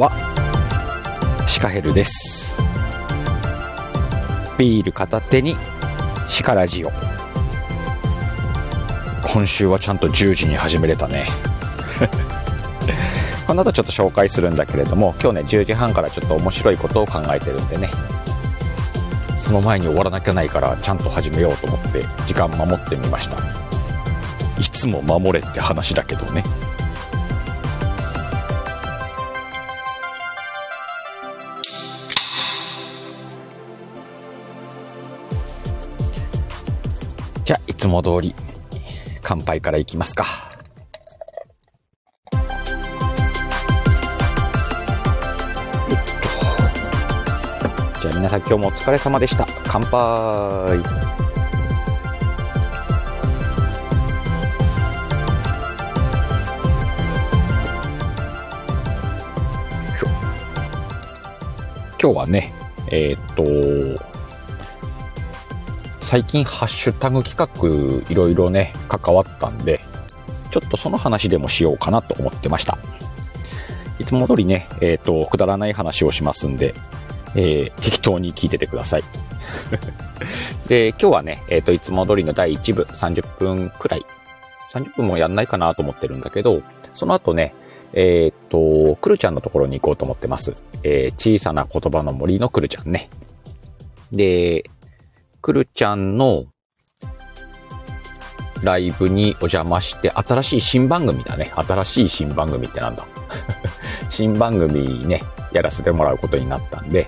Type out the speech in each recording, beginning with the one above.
はシカヘルです。ビール片手にシカラジオ。今週はちゃんと10時に始めれたね。この後ちょっと紹介するんだけれども今日ね10時半からちょっと面白いことを考えてるんでね。その前に終わらなきゃないからちゃんと始めようと思って時間守ってみました。いつも守れって話だけどね。じゃあいつも通り乾杯からいきますか。じゃあ皆さん今日もお疲れ様でした。乾杯。今日はねえー、っと最近ハッシュタグ企画いろいろね関わったんでちょっとその話でもしようかなと思ってましたいつも通りねえー、っとくだらない話をしますんでえー、適当に聞いててください。で、今日はね、えっ、ー、と、いつも通りの第1部、30分くらい、30分もやんないかなと思ってるんだけど、その後ね、えっ、ー、と、くるちゃんのところに行こうと思ってます。え小さな言葉の森のくるちゃんね。で、くるちゃんのライブにお邪魔して、新しい新番組だね。新しい新番組ってなんだ？新番組ね、やらせてもらうことになったんで、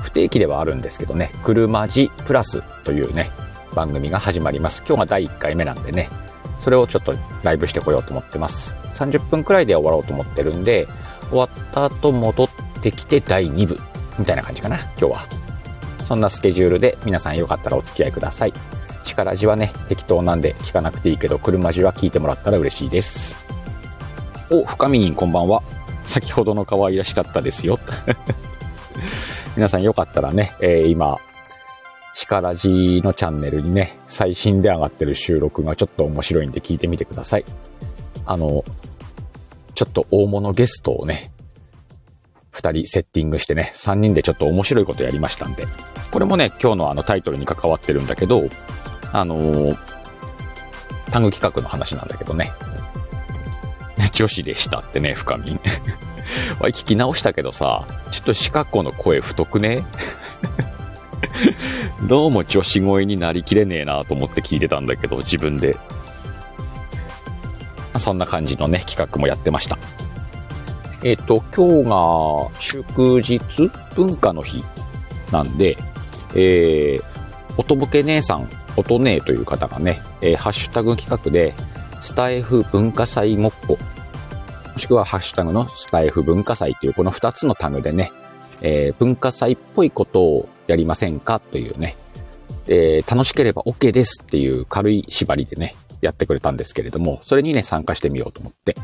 不定期ではあるんですけどね、車字プラスというね、番組が始まります。今日が第1回目なんでね、それをちょっとライブしてこようと思ってます。30分くらいで終わろうと思ってるんで、終わった後戻ってきて第2部みたいな感じかな、今日は。そんなスケジュールで皆さんよかったらお付き合いください。力字はね、適当なんで聞かなくていいけど、車字は聞いてもらったら嬉しいです。お、深みんこんばんは。先ほどの可愛らしかったですよ。皆さんよかったらね、えー、今、シカラジのチャンネルにね、最新で上がってる収録がちょっと面白いんで聞いてみてください。あの、ちょっと大物ゲストをね、二人セッティングしてね、三人でちょっと面白いことやりましたんで、これもね、今日のあのタイトルに関わってるんだけど、あのー、タグ企画の話なんだけどね、女子でしたってね、深み。聞き直したけどさ、ちょっとシカ子の声太くね？どうも女子声になりきれねえなと思って聞いてたんだけど、自分で。そんな感じのね、企画もやってました。えっ、ー、と、今日が祝日文化の日なんで、えー、音ボケ姉さん、音姉という方がね、えー、ハッシュタグ企画で、スタイフ文化祭ごっこもしくはハッシュタグのスタイフ文化祭というこの2つのタグでね、えー、文化祭っぽいことをやりませんかというね、えー、楽しければ OK ですっていう軽い縛りでね、やってくれたんですけれども、それにね、参加してみようと思って。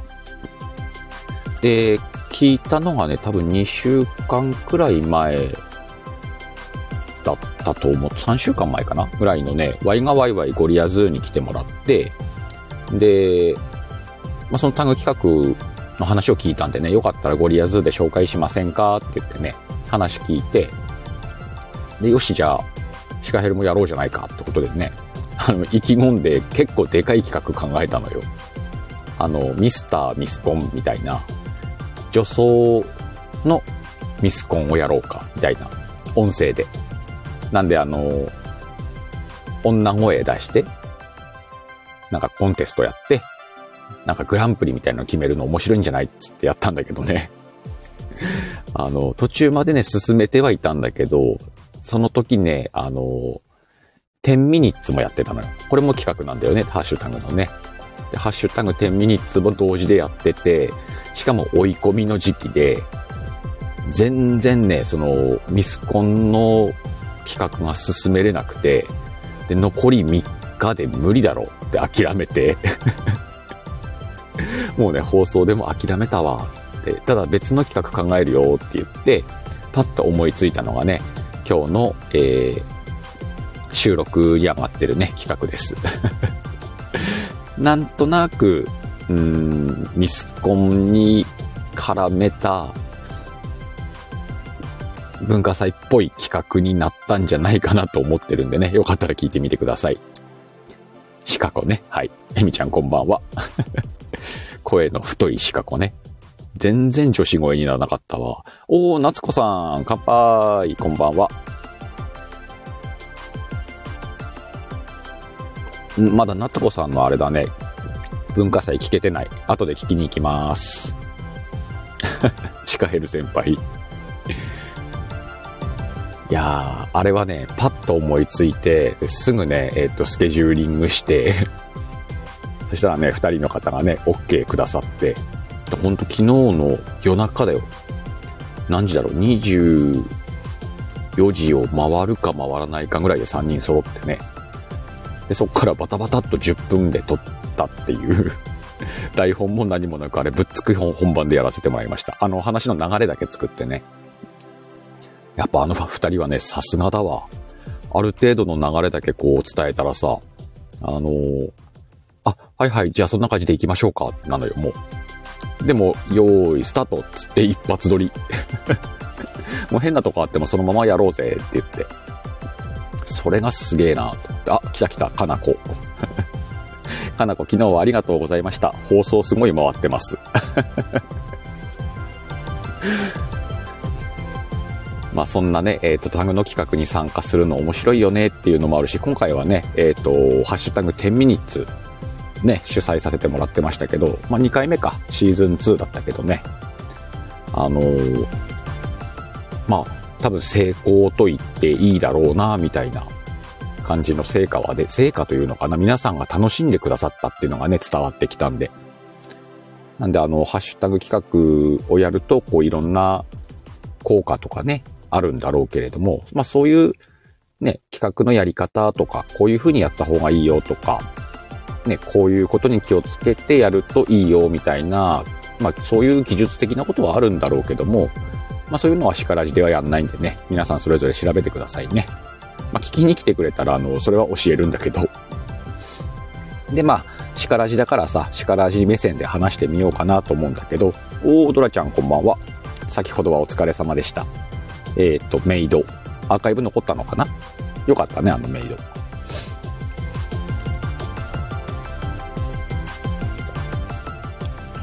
で、聞いたのがね、多分2週間くらい前だったと思う。3週間前かな？ぐらいのね、ワイがワイワイゴリアズーに来てもらって、で、まあ、そのタグ企画の話を聞いたんでね、よかったらゴリアズで紹介しませんかって言ってね、話聞いて、で、よし、じゃあ、シカヘルもやろうじゃないかってことでね、あの、意気込んで結構でかい企画考えたのよ。あの、ミスターミスコンみたいな、女装のミスコンをやろうか、みたいな、音声で。なんであの、女声出して、なんかコンテストやって、なんかグランプリみたいなの決めるの面白いんじゃないっつってやったんだけどね。あの、途中までね、進めてはいたんだけど、その時ね、あの、10ミニッツもやってたのよ。これも企画なんだよね、ハッシュタグのね。でハッシュタグ10ミニッツも同時でやってて、しかも追い込みの時期で、全然ね、その、ミスコンの企画が進めれなくて、で、残り3日で無理だろうって諦めて もうね、放送でも諦めたわって、ただ別の企画考えるよって言って、パッと思いついたのがね、今日の、えー、収録に上がってるね、企画です。なんとなく、うん、ミスコンに絡めた文化祭っぽい企画になったんじゃないかなと思ってるんでね、よかったら聞いてみてください。シカコね。はい。エミちゃんこんばんは。声の太いシカコね。全然女子声にならなかったわ。おー、夏子さん、乾杯、こんばんは。まだ夏子さんのあれだね。文化祭聞けてない。後で聞きに行きます。シカヘル先輩。いやー、あれはね、パッと思いついて、すぐね、えっ、ー、と、スケジューリングして そしたらね、二人の方がね、OK くださって、ほんと昨日の夜中だよ。何時だろう ?24 時を回るか回らないかぐらいで3人揃ってね。で、そっからバタバタっと10分で撮ったっていう 台本も何もなくあれぶっつく本番でやらせてもらいました。あの話の流れだけ作ってね。やっぱあの二人はね、さすがだわ。ある程度の流れだけこう伝えたらさ、あのー、あ、はいはい、じゃあそんな感じで行きましょうか、なのよ、もう。でも、用意スタートっつって一発撮り。もう変なとこあってもそのままやろうぜって言って。それがすげえな。あ、来た来た、かなこ。かなこ昨日はありがとうございました。放送すごい回ってます。まあそんなね、えっ、ー、と、タグの企画に参加するの面白いよねっていうのもあるし、今回はね、えっ、ー、と、ハッシュタグ10ミニッツね、主催させてもらってましたけど、まあ2回目か、シーズン2だったけどね、あのー、まあ多分成功と言っていいだろうな、みたいな感じの成果はで、成果というのかな、皆さんが楽しんでくださったっていうのがね、伝わってきたんで。なんであの、ハッシュタグ企画をやると、こういろんな効果とかね、あるんだろうけれども、まあそういうね、企画のやり方とか、こういう風にやった方がいいよとか、ね、こういうことに気をつけてやるといいよみたいな、まあそういう技術的なことはあるんだろうけども、まあそういうのはしからじではやんないんでね、皆さんそれぞれ調べてくださいね。まあ聞きに来てくれたら、あの、それは教えるんだけど。で、まあ、しからじだからさ、しからじ目線で話してみようかなと思うんだけど、おー、ドラちゃんこんばんは。先ほどはお疲れ様でした。えっ、ー、と、メイド。アーカイブ残ったのかな？よかったね、あのメイド。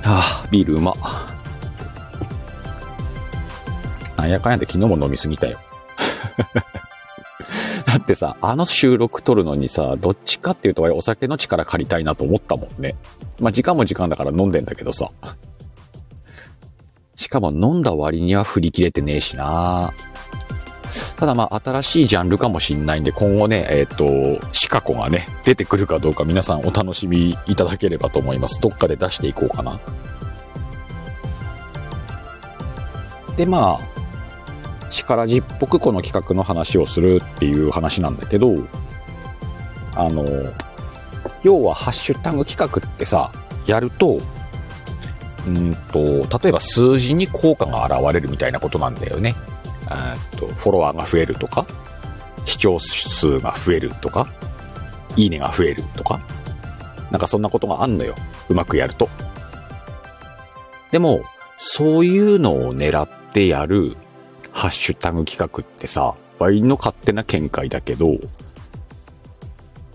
ああ、ビールうま。なんやかんやで昨日も飲みすぎたよ。だってさ、あの収録撮るのにさ、どっちかっていうとお酒の力借りたいなと思ったもんね。まあ、時間も時間だから飲んでんだけどさ。しかも飲んだ割には振り切れてねえしなただまあ新しいジャンルかもしんないんで今後ね、えっ、ー、と、シカコがね、出てくるかどうか皆さんお楽しみいただければと思います。どっかで出していこうかな。でまあ、シカラジっぽくこの企画の話をするっていう話なんだけど、あの、要はハッシュタグ企画ってさ、やると、うんと、例えば数字に効果が現れるみたいなことなんだよね。とフォロワーが増えるとか、視聴数が増えるとか、いいねが増えるとか、なんかそんなことがあんのよ。うまくやると。でも、そういうのを狙ってやるハッシュタグ企画ってさ、ワインの勝手な見解だけど、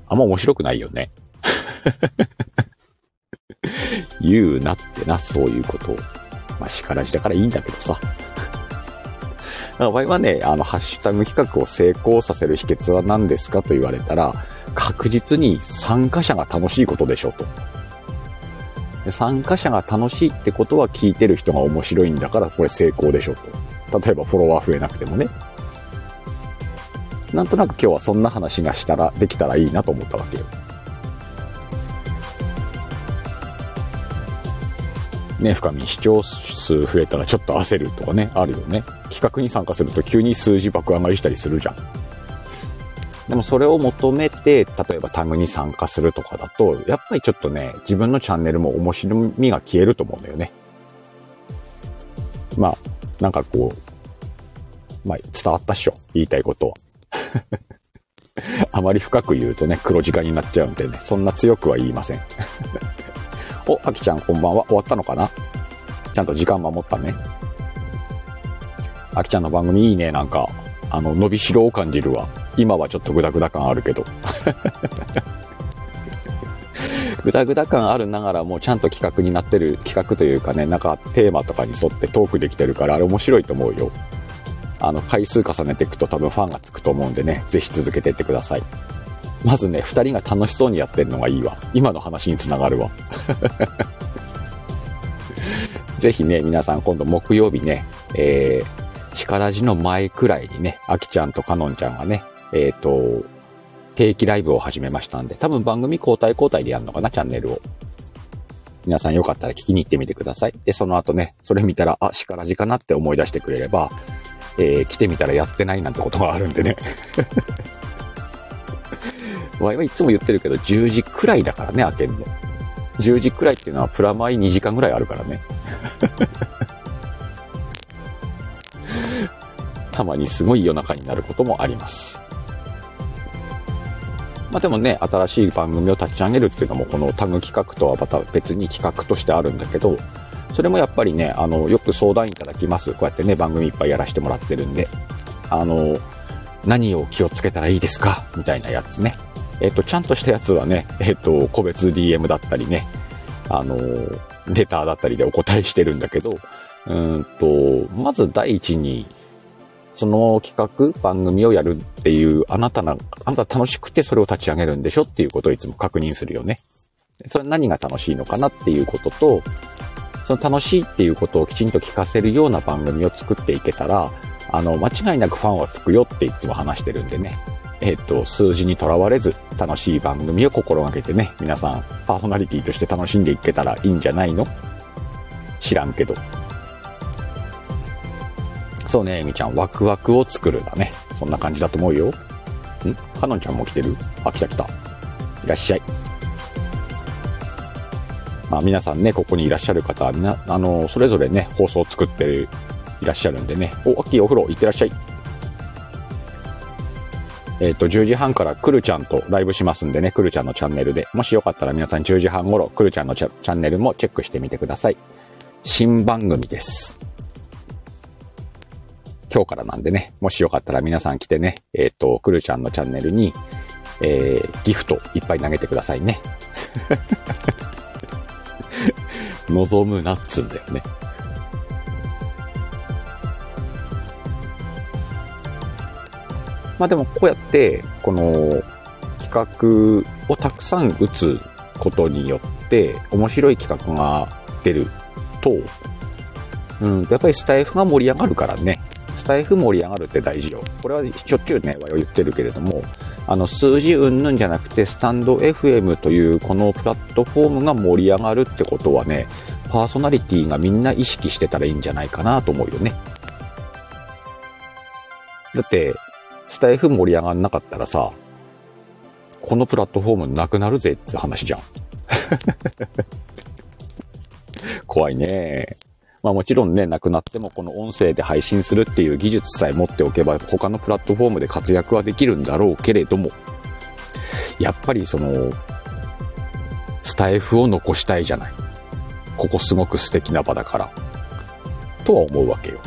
あんま面白くないよね。言うなってな、そういうことを。まあ、叱らじだからいいんだけどさ。場合はね、あの、ハッシュタグ企画を成功させる秘訣は何ですかと言われたら、確実に参加者が楽しいことでしょと。参加者が楽しいってことは聞いてる人が面白いんだからこれ成功でしょと。例えばフォロワー増えなくてもね。なんとなく今日はそんな話がしたら、できたらいいなと思ったわけよ。ね、深み視聴数増えたらちょっと焦るとかね、あるよね。企画に参加すると急に数字爆上がりしたりするじゃん。でもそれを求めて、例えばタグに参加するとかだと、やっぱりちょっとね、自分のチャンネルも面白みが消えると思うんだよね。まあ、なんかこう、まあ、伝わったっしょ。言いたいことは。あまり深く言うとね、黒字化になっちゃうんでね、そんな強くは言いません。お、あきちゃんこんばんは。終わったのかな？ちゃんと時間守ったね。あきちゃんの番組いいね、なんか。あの、伸びしろを感じるわ。今はちょっとグダグダ感あるけど。グダグダ感あるながらもちゃんと企画になってる、企画というかね、なんかテーマとかに沿ってトークできてるから、あれ面白いと思うよ。あの、回数重ねていくと多分ファンがつくと思うんでね、ぜひ続けていってください。まずね、二人が楽しそうにやってるのがいいわ。今の話につながるわ。ぜひね、皆さん今度木曜日ね、えー、シカラジの前くらいにね、アキちゃんとカノンちゃんがね、えっ、ー、と、定期ライブを始めましたんで、多分番組交代交代でやるのかな、チャンネルを。皆さんよかったら聞きに行ってみてください。で、その後ね、それ見たら、あ、シカラジかなって思い出してくれれば、えー、来てみたらやってないなんてことがあるんでね。わいはいつも言ってるけど、10時くらいだからね、開けんの。10時くらいっていうのはプラマイ2時間ぐらいあるからね。たまにすごい夜中になることもあります。まあでもね、新しい番組を立ち上げるっていうのも、このタグ企画とはまた別に企画としてあるんだけど、それもやっぱりね、あの、よく相談いただきます。こうやってね、番組いっぱいやらせてもらってるんで、あの、何を気をつけたらいいですか？みたいなやつね。えっと、ちゃんとしたやつはね、えっと、個別 DM だったりね、あの、レターだったりでお答えしてるんだけど、うんと、まず第一に、その企画、番組をやるっていう、あなたな、あなた楽しくてそれを立ち上げるんでしょっていうことをいつも確認するよね。それ何が楽しいのかなっていうことと、その楽しいっていうことをきちんと聞かせるような番組を作っていけたら、あの、間違いなくファンはつくよっていつも話してるんでね。えっ、と、数字にとらわれず、楽しい番組を心がけてね、皆さん、パーソナリティとして楽しんでいけたらいいんじゃないの？知らんけど。そうね、エミちゃん、ワクワクを作るだね。そんな感じだと思うよ。ん？かのんちゃんも来てる？あ、来た来た。いらっしゃい。まあ皆さんね、ここにいらっしゃる方はみな、あの、それぞれね、放送を作っていらっしゃるんでね。お、アッキーお風呂行ってらっしゃい。えっ、ー、と、10時半からくるちゃんとライブしますんでね、くるちゃんのチャンネルで。もしよかったら皆さん10時半頃、くるちゃんのチャンネルもチェックしてみてください。新番組です。今日からなんでね、もしよかったら皆さん来てね、えっ、ー、と、くるちゃんのチャンネルに、えー、ギフトいっぱい投げてくださいね。望むなっつんだよね。まあでもこうやって、この企画をたくさん打つことによって、面白い企画が出ると、うん、やっぱりスタイフが盛り上がるからね。スタイフ盛り上がるって大事よ。これはしょっちゅうね、言ってるけれども、あの、数字云々じゃなくて、スタンド FM というこのプラットフォームが盛り上がるってことはね、パーソナリティがみんな意識してたらいいんじゃないかなと思うよね。だって、スタイフ盛り上がんなかったらさ、このプラットフォームなくなるぜって話じゃん。怖いね。まあもちろんね、なくなってもこの音声で配信するっていう技術さえ持っておけば他のプラットフォームで活躍はできるんだろうけれども、やっぱりその、スタイフを残したいじゃない。ここすごく素敵な場だから。とは思うわけよ。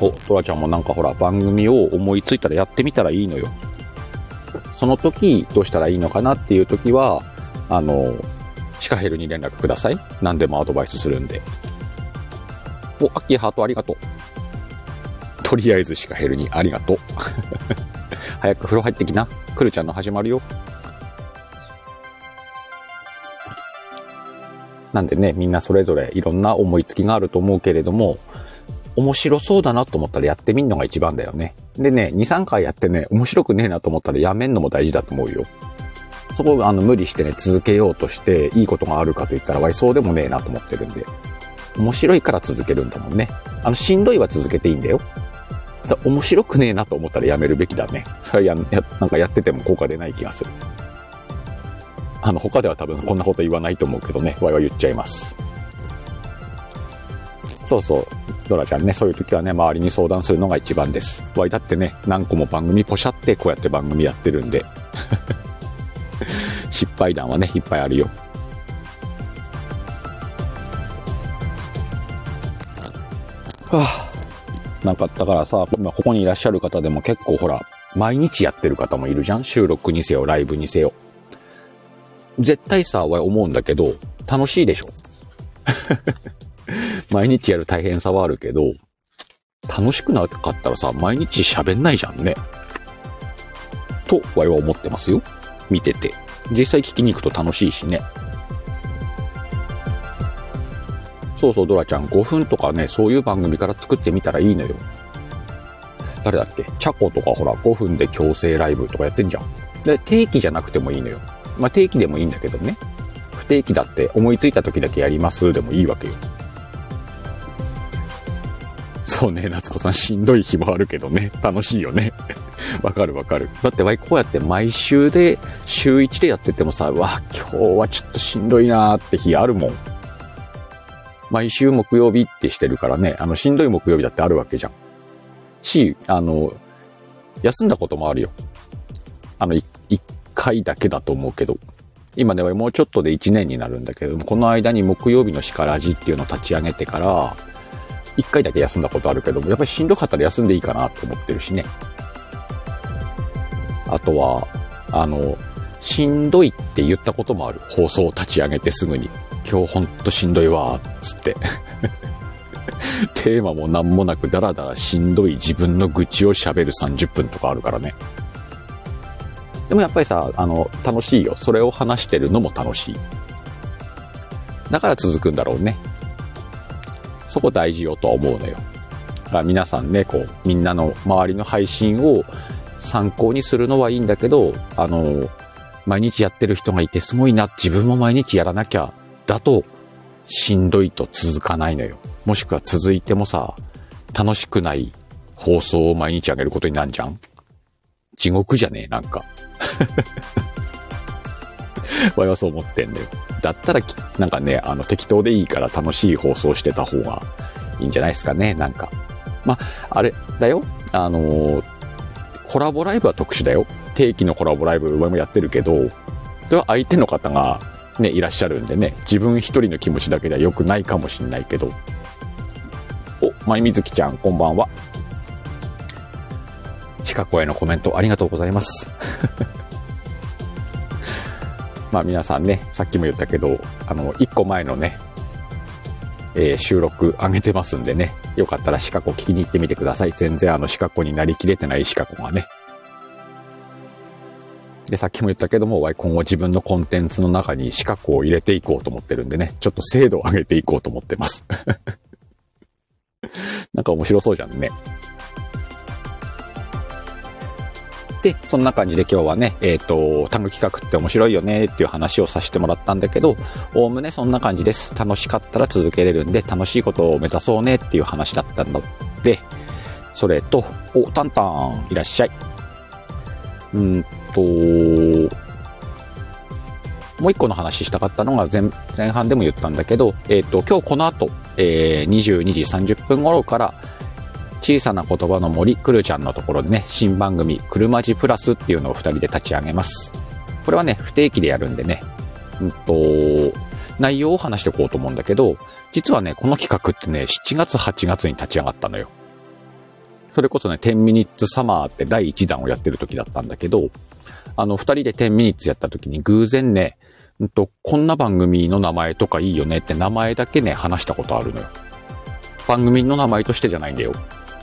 お、トラちゃんもなんかほら、番組を思いついたらやってみたらいいのよ。その時、どうしたらいいのかなっていう時は、あの、シカヘルに連絡ください。何でもアドバイスするんで。お、アッキーハートありがとう。とりあえずシカヘルにありがとう。早く風呂入ってきな。クルちゃんの始まるよ。なんでね、みんなそれぞれいろんな思いつきがあると思うけれども、面白そうだなと思ったらやってみんのが一番だよね。でね、2、3回やってね、面白くねえなと思ったらやめんのも大事だと思うよ。そこあの無理してね、続けようとしていいことがあるかと言ったら、わいそうでもねえなと思ってるんで。面白いから続けるんだもんね。あの、しんどいは続けていいんだよ。面白くねえなと思ったらやめるべきだね。それや、や、なんかやってても効果出ない気がする。あの、他では多分こんなこと言わないと思うけどね、わいは言っちゃいます。そうそう。ドラちゃんね、そういう時はね、周りに相談するのが一番です。わいだってね、何個も番組ポシャってこうやって番組やってるんで。失敗談はね、いっぱいあるよ。はあ、なんかだからさ、今ここにいらっしゃる方でも結構ほら、毎日やってる方もいるじゃん？収録にせよ、ライブにせよ。絶対さ、は思うんだけど、楽しいでしょ？毎日やる大変さはあるけど、楽しくなかったらさ、毎日喋んないじゃんね。と、わいは思ってますよ。見てて。実際聞きに行くと楽しいしね。そうそう、ドラちゃん、5分とかね、そういう番組から作ってみたらいいのよ。誰だっけ？チャコとかほら、5分で強制ライブとかやってんじゃん。で、定期じゃなくてもいいのよ。まあ、定期でもいいんだけどね。不定期だって思いついた時だけやりますでもいいわけよ。そうね、夏子さんしんどい日もあるけどね。楽しいよね。わかるわかる。だってわいこうやって毎週で、週1でやっててもさ、わ、今日はちょっとしんどいなーって日あるもん。毎週木曜日ってしてるからね、あの、しんどい木曜日だってあるわけじゃん。し、あの、休んだこともあるよ。あの、一回だけだと思うけど。今ではもうちょっとで1年になるんだけども、この間に木曜日の叱らじっていうのを立ち上げてから、1回だけ休んだことあるけども、やっぱりしんどかったら休んでいいかなって思ってるしね。あとは、あの、しんどいって言ったこともある。放送を立ち上げてすぐに。今日ほんとしんどいわ、つって。テーマも何もなくダラダラしんどい自分の愚痴を喋る30分とかあるからね。でもやっぱりさ、あの、楽しいよ。それを話してるのも楽しい。だから続くんだろうね。そこ大事よとは思うのよ。だから皆さんね、こう、みんなの周りの配信を参考にするのはいいんだけど、あの、毎日やってる人がいてすごいな、自分も毎日やらなきゃ、だと、しんどいと続かないのよ。もしくは続いてもさ、楽しくない放送を毎日あげることになんじゃん？地獄じゃねえ、なんか。わいはそう思ってんだよ。だったら、なんかね、あの、適当でいいから楽しい放送してた方がいいんじゃないですかね、なんか。まあ、れ、だよ。あのー、コラボライブは特殊だよ。定期のコラボライブ、わいもやってるけど、それは相手の方がね、いらっしゃるんでね、自分一人の気持ちだけでは良くないかもしんないけど。お、まいみずきちゃん、こんばんは。シカ子へのコメントありがとうございます。まあ皆さんね、さっきも言ったけど、あの、一個前のね、えー、収録上げてますんでね、よかったらシカ子聞きに行ってみてください。全然あのシカ子になりきれてないシカ子がね。で、さっきも言ったけども、今後自分のコンテンツの中にシカ子を入れていこうと思ってるんでね、ちょっと精度を上げていこうと思ってます。なんか面白そうじゃんね。で、そんな感じで今日はね、えっ、ー、と、タグ企画って面白いよねっていう話をさせてもらったんだけど、おおむねそんな感じです。楽しかったら続けれるんで、楽しいことを目指そうねっていう話だったので、それと、お、タンタン、いらっしゃい。うんと、もう一個の話したかったのが前前半でも言ったんだけど、えっ、ー、と、今日この後、えー、22時30分頃から、小さな言葉の森、くるちゃんのところでね、新番組、くるまじプラスっていうのを二人で立ち上げます。これはね、不定期でやるんでね、うんと、内容を話していこうと思うんだけど、実はね、この企画ってね、7月、8月に立ち上がったのよ。それこそね、10ミニッツサマーって第1弾をやってる時だったんだけど、あの、二人で10ミニッツやった時に偶然ね、うんと、こんな番組の名前とかいいよねって名前だけね、話したことあるのよ。番組の名前としてじゃないんだよ。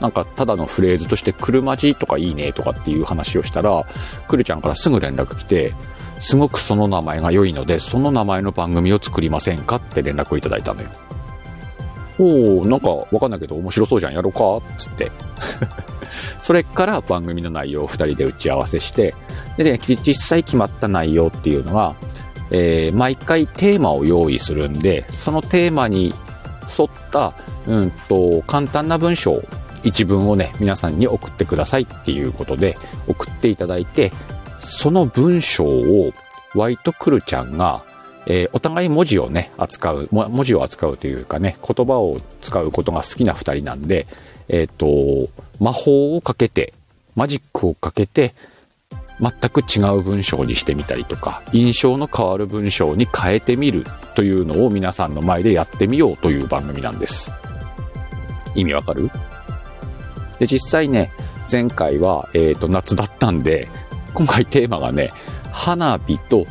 なんかただのフレーズとして、車じとかいいねとかっていう話をしたら、くるちゃんからすぐ連絡来て、すごくその名前が良いので、その名前の番組を作りませんかって連絡をいただいたのよ。おー、なんかわかんないけど面白そうじゃん、やろうかつって。それから番組の内容を二人で打ち合わせして、で、ね、実際決まった内容っていうのは、えー、毎回テーマを用意するんで、そのテーマに沿った、うんと、簡単な文章一文をね、皆さんに送ってくださいっていうことで送っていただいて、その文章をワイトクルちゃんが、えー、お互い文字をね、扱う、文字を扱うというかね、言葉を使うことが好きな二人なんで、えっ、ー、と、魔法をかけて、マジックをかけて、全く違う文章にしてみたりとか、印象の変わる文章に変えてみるというのを皆さんの前でやってみようという番組なんです。意味わかる？で、実際ね、前回は、えっ、ー、と、夏だったんで、今回テーマがね、花火と、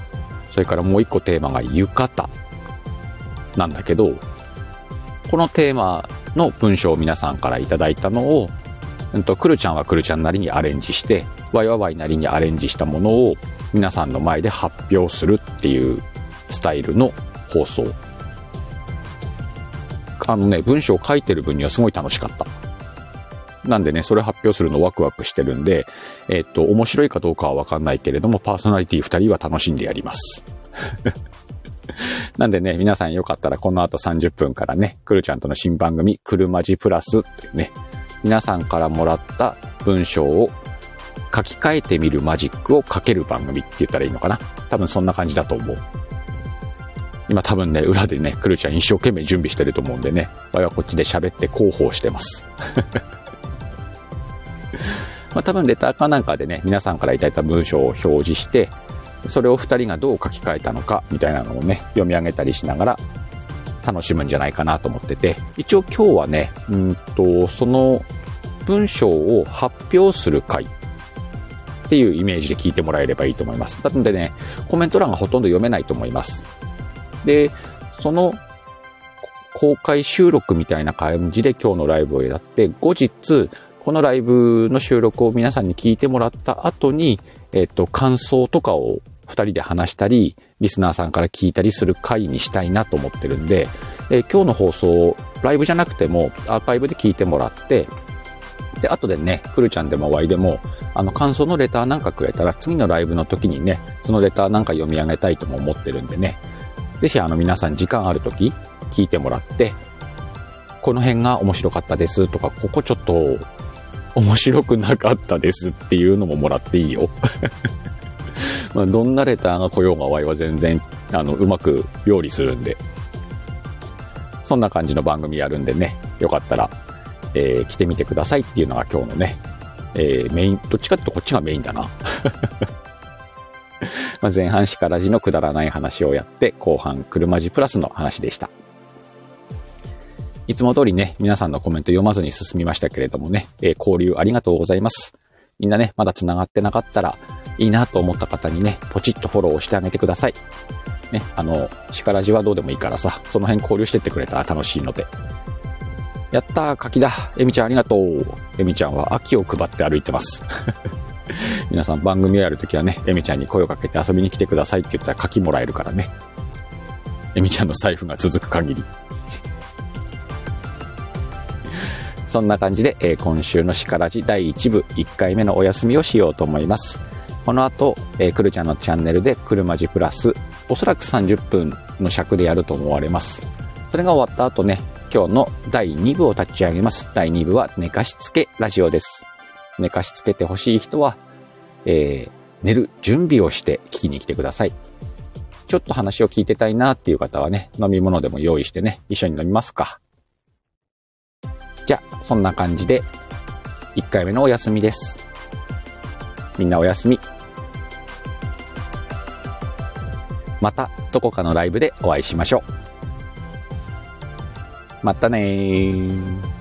それからもう一個テーマが浴衣なんだけど、このテーマの文章を皆さんからいただいたのを、うんと、くるちゃんはくるちゃんなりにアレンジして、わいわわいなりにアレンジしたものを皆さんの前で発表するっていうスタイルの放送。あのね、文章を書いてる分にはすごい楽しかった。なんでね、それ発表するのワクワクしてるんで、えっと、面白いかどうかはわかんないけれども、パーソナリティ2人は楽しんでやります。なんでね、皆さんよかったらこの後30分からね、くるちゃんとの新番組、くるまじプラスっていうね、皆さんからもらった文章を書き換えてみるマジックをかける番組って言ったらいいのかな多分そんな感じだと思う。今多分ね、裏でね、くるちゃん一生懸命準備してると思うんでね、我はこっちで喋って広報してます。まあ多分レターかなんかでね、皆さんからいただいた文章を表示して、それを2人がどう書き換えたのかみたいなのをね、読み上げたりしながら楽しむんじゃないかなと思ってて、一応今日はね、うんと、その文章を発表する回っていうイメージで聞いてもらえればいいと思います。なのでね、コメント欄がほとんど読めないと思います。で、その公開収録みたいな感じで今日のライブをやって、後日、このライブの収録を皆さんに聞いてもらった後に、えっと、感想とかを二人で話したり、リスナーさんから聞いたりする回にしたいなと思ってるんで、え今日の放送、ライブじゃなくてもアーカイブで聞いてもらって、で、後でね、くるちゃんでもワイでも、あの、感想のレターなんかくれたら、次のライブの時にね、そのレターなんか読み上げたいとも思ってるんでね、ぜひあの皆さん時間ある時、聞いてもらって、この辺が面白かったですとか、ここちょっと面白くなかったですっていうのももらっていいよ。まあ、どんなレターが来ようがワイは全然、あの、うまく料理するんで。そんな感じの番組やるんでね、よかったら、えー、来てみてくださいっていうのが今日のね、えー、メイン、どっちかっていうとこっちがメインだな。ま前半しからじのくだらない話をやって、後半車字プラスの話でした。いつも通りね、皆さんのコメント読まずに進みましたけれどもね、えー、交流ありがとうございます。みんなね、まだ繋がってなかったら、いいなと思った方にね、ポチッとフォローをしてあげてください。ね、あの、力じはどうでもいいからさ、その辺交流してってくれたら楽しいので。やったー、柿だ。エミちゃんありがとう。エミちゃんは秋を配って歩いてます。皆さん番組をやるときはね、エミちゃんに声をかけて遊びに来てくださいって言ったら柿もらえるからね。エミちゃんの財布が続く限り。そんな感じで、えー、今週のしからじ第1部1回目のお休みをしようと思います。この後、えー、くるちゃんのチャンネルで車じプラス、おそらく30分の尺でやると思われます。それが終わった後ね、今日の第2部を立ち上げます。第2部は寝かしつけラジオです。寝かしつけてほしい人は、えー、寝る準備をして聞きに来てください。ちょっと話を聞いてたいなっていう方はね、飲み物でも用意してね、一緒に飲みますか。じゃあ、そんな感じで、1回目のお休みです。みんなおやすみ。またどこかのライブでお会いしましょう。またねー。